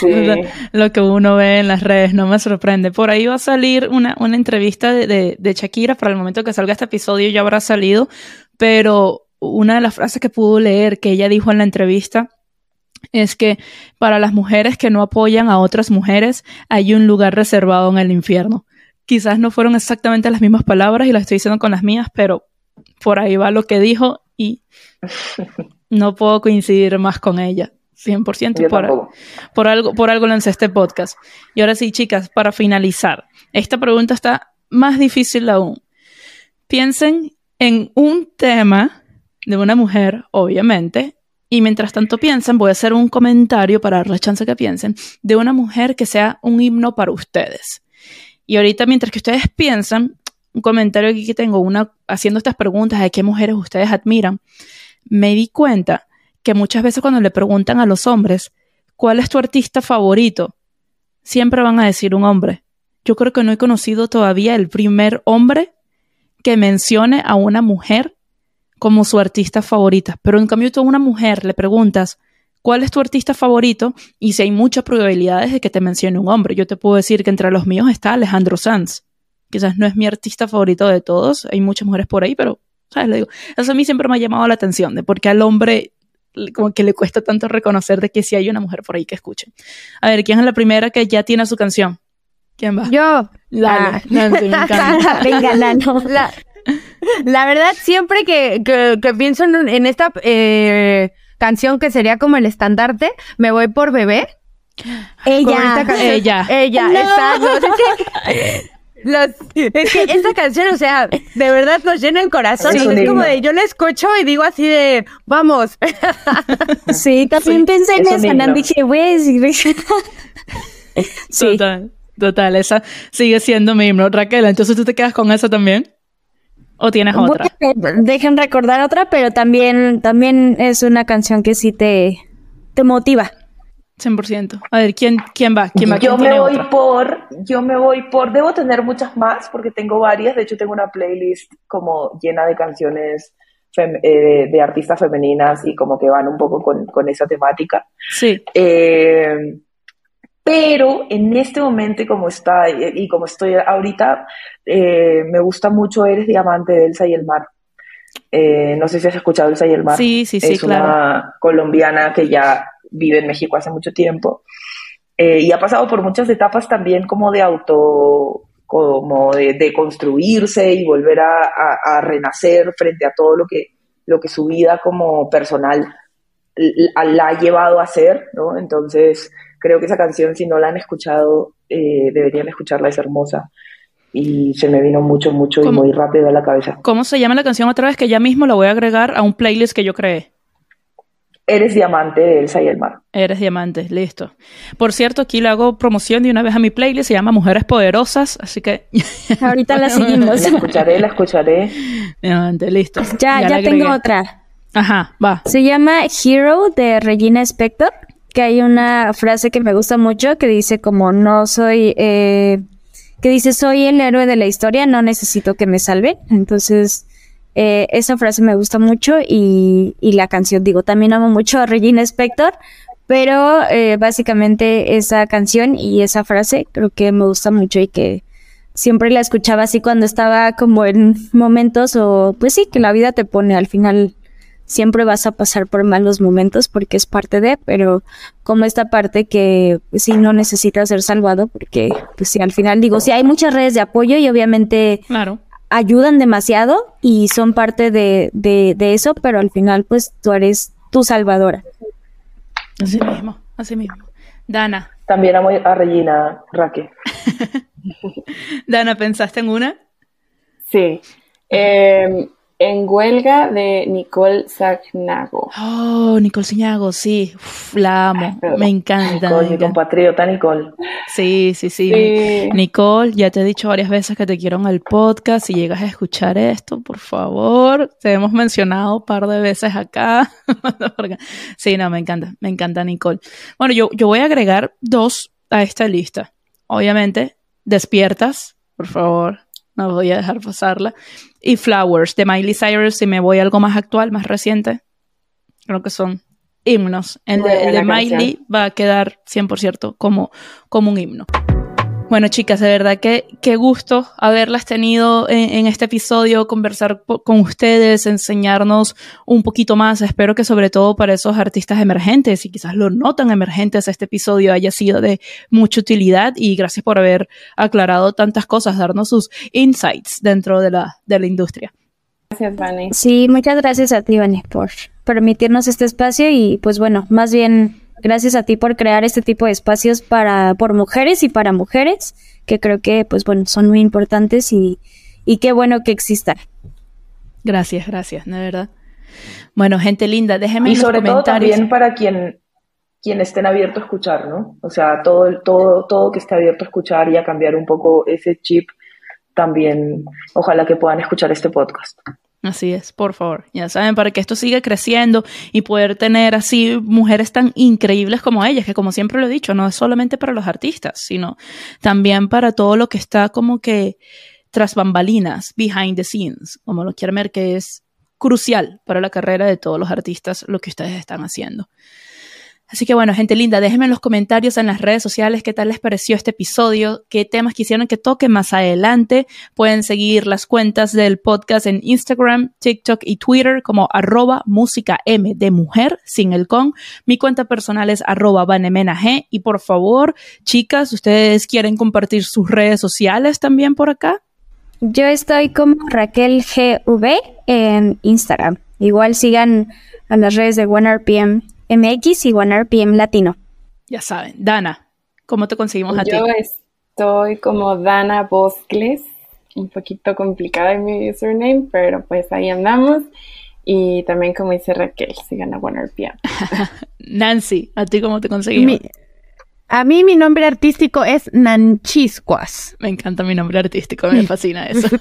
Sí. <laughs> Lo que uno ve en las redes no me sorprende. Por ahí va a salir una, una entrevista de, de, de, Shakira. Para el momento que salga este episodio ya habrá salido. Pero una de las frases que pudo leer que ella dijo en la entrevista es que para las mujeres que no apoyan a otras mujeres hay un lugar reservado en el infierno. Quizás no fueron exactamente las mismas palabras y las estoy diciendo con las mías, pero por ahí va lo que dijo y <laughs> no puedo coincidir más con ella. 100% por, por, algo, por algo lancé este podcast. Y ahora sí, chicas, para finalizar, esta pregunta está más difícil aún. Piensen en un tema de una mujer, obviamente, y mientras tanto piensen, voy a hacer un comentario para dar la chance que piensen, de una mujer que sea un himno para ustedes. Y ahorita, mientras que ustedes piensan, un comentario aquí que tengo, una, haciendo estas preguntas de qué mujeres ustedes admiran, me di cuenta que muchas veces cuando le preguntan a los hombres, ¿cuál es tu artista favorito? Siempre van a decir un hombre. Yo creo que no he conocido todavía el primer hombre que mencione a una mujer como su artista favorita. Pero en cambio tú a una mujer le preguntas, cuál es tu artista favorito y si hay muchas probabilidades de que te mencione un hombre. Yo te puedo decir que entre los míos está Alejandro Sanz. Quizás no es mi artista favorito de todos, hay muchas mujeres por ahí, pero, ¿sabes? Le digo, eso a mí siempre me ha llamado la atención, de por qué al hombre como que le cuesta tanto reconocer de que si hay una mujer por ahí que escuche. A ver, ¿quién es la primera que ya tiene su canción? ¿Quién va? Yo. La, ah. Venga, Nano. La, la verdad, siempre que, que, pienso en, esta eh, canción que sería como el estandarte, me voy por bebé. Ella, ella, ella, exacto. es que esta canción, o sea, de verdad nos llena el corazón. es como de, yo la escucho y digo así de, vamos. <laughs> Sí, también pensé en esa, no dije, güey, <laughs> sí. Total, total, esa sigue siendo mi himno. Raquel, entonces tú te quedas con esa también. ¿O tienes otra? dejen recordar otra, pero también, también es una canción que sí te, te motiva. 100%. A ver, ¿quién, quién va? ¿Quién va? yo me voy por, yo me voy por, debo tener muchas más porque tengo varias, de hecho tengo una playlist como llena de canciones eh, de artistas femeninas y como que van un poco con, esa temática. Sí. Eh, pero en este momento, como está y, como estoy ahorita, eh, me gusta mucho Eres Diamante de Elsa y el Mar. no sé si has escuchado Elsa y el Mar. Sí, sí, sí, es una colombiana que ya vive en México hace mucho tiempo. Eh, y ha pasado por muchas etapas también como de auto, como de, construirse y volver a, renacer frente a todo lo que, lo que su vida como personal la ha llevado a hacer, ¿no? Entonces, creo que esa canción, si no la han escuchado, eh, deberían escucharla, es hermosa. Y se me vino mucho, mucho y muy rápido a la cabeza. ¿Cómo se llama la canción otra vez? Que ya mismo la voy a agregar a un playlist que yo creé. Eres diamante de Elsa y el mar. Eres diamante, listo. Por cierto, aquí le hago promoción de una vez a mi playlist, se llama Mujeres Poderosas, así que... <laughs> Ahorita la seguimos. La escucharé, la escucharé. Diamante, listo. Ya, ya, tengo otra. Ajá, va. Se llama Hero de Regina Spector, que hay una frase que me gusta mucho que dice como no soy... Eh, que dice soy el héroe de la historia, no necesito que me salve. Entonces eh, esa frase me gusta mucho y, la canción, digo, también amo mucho a Regina Spector, pero eh, básicamente esa canción y esa frase creo que me gusta mucho y que siempre la escuchaba así cuando estaba como en momentos o pues sí, que la vida te pone al final. Siempre vas a pasar por malos momentos porque es parte de, pero como esta parte que pues sí no necesita ser salvado porque pues sí al final digo, sí hay muchas redes de apoyo y obviamente claro ayudan demasiado y son parte de, de, eso, pero al final pues tú eres tu salvadora. Así mismo, así mismo. Dana. También amo a Regina Raque. <laughs> Dana, ¿pensaste en una? Sí. Eh, en huelga de Nicole Sagnago. Oh, Nicole Sagnago, sí. la amo. me encanta. Nicole, mi compatriota Nicole. Sí, sí, sí, Nicole, ya te he dicho varias veces que te quiero en el podcast. Si llegas a escuchar esto, por favor. Te hemos mencionado un par de veces acá. <laughs> sí, no, me encanta. Me encanta Nicole. Bueno, yo, yo voy a agregar dos a esta lista. Obviamente, despiertas, por favor no voy a dejar pasarla. Y Flowers de Miley Cyrus, si me voy a algo más actual, más reciente, creo que son himnos. El de, Miley va a quedar 100% como, como un himno. Bueno, chicas, de verdad que qué gusto haberlas tenido en, este episodio, conversar con ustedes, enseñarnos un poquito más. Espero que sobre todo para esos artistas emergentes y quizás lo notan emergentes, este episodio haya sido de mucha utilidad y gracias por haber aclarado tantas cosas, darnos sus insights dentro de la, de la industria. Gracias, Vane. Sí, muchas gracias a ti, Vane, por permitirnos este espacio y pues bueno, más bien gracias a ti por crear este tipo de espacios para por mujeres y para mujeres, que creo que pues bueno, son muy importantes y, y qué bueno que existan. Gracias, gracias, de verdad. Bueno, gente linda, déjenme y sobre todo también para quien quien estén abierto a escuchar, ¿no? O sea, todo todo todo que esté abierto a escuchar y a cambiar un poco ese chip también ojalá que puedan escuchar este podcast. Así es, por favor. Ya saben, para que esto siga creciendo y poder tener así mujeres tan increíbles como ellas, que como siempre lo he dicho, no es solamente para los artistas, sino también para todo lo que está como que tras bambalinas, behind the scenes, como lo quieren ver, que es crucial para la carrera de todos los artistas lo que ustedes están haciendo. Así que bueno, gente linda, déjenme en los comentarios en las redes sociales qué tal les pareció este episodio, qué temas quisieran que toque más adelante. Pueden seguir las cuentas del podcast en Instagram, TikTok y Twitter como arroba música M de mujer sin el con. Mi cuenta personal es arroba G. Y por favor, chicas, ¿ustedes quieren compartir sus redes sociales también por acá? Yo estoy como Raquel GV en Instagram. Igual sigan a las redes de OneRPM MX y OneRPM Latino. Ya saben. Dana, ¿cómo te conseguimos a ti? Yo estoy como Dana Boscles, un poquito complicada en mi username, pero pues ahí andamos. Y también como dice Raquel, sigan a OneRPM. <laughs> Nancy, ¿a ti cómo te conseguimos? A mí mi nombre artístico es Nanchiscuas. Me encanta mi nombre artístico, me fascina <laughs> eso. <laughs>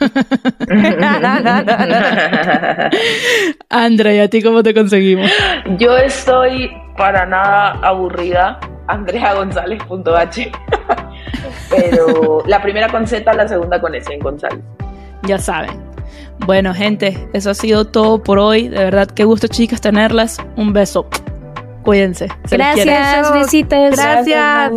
Andrea, ¿y a ti cómo te conseguimos? Yo estoy para nada aburrida andreagonzález.h. <laughs> Pero la primera con Z, la segunda con S en González. Ya saben. Bueno, gente, eso ha sido todo por hoy. De verdad, qué gusto, chicas, tenerlas. Un beso. Cuídense. Gracias, besitos. Gracias.